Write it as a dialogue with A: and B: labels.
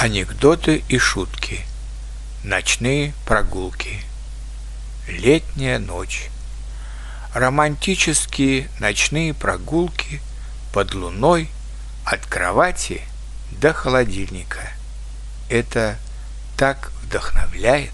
A: Анекдоты и шутки. Ночные прогулки. Летняя ночь. Романтические ночные прогулки под луной от кровати до холодильника. Это так вдохновляет.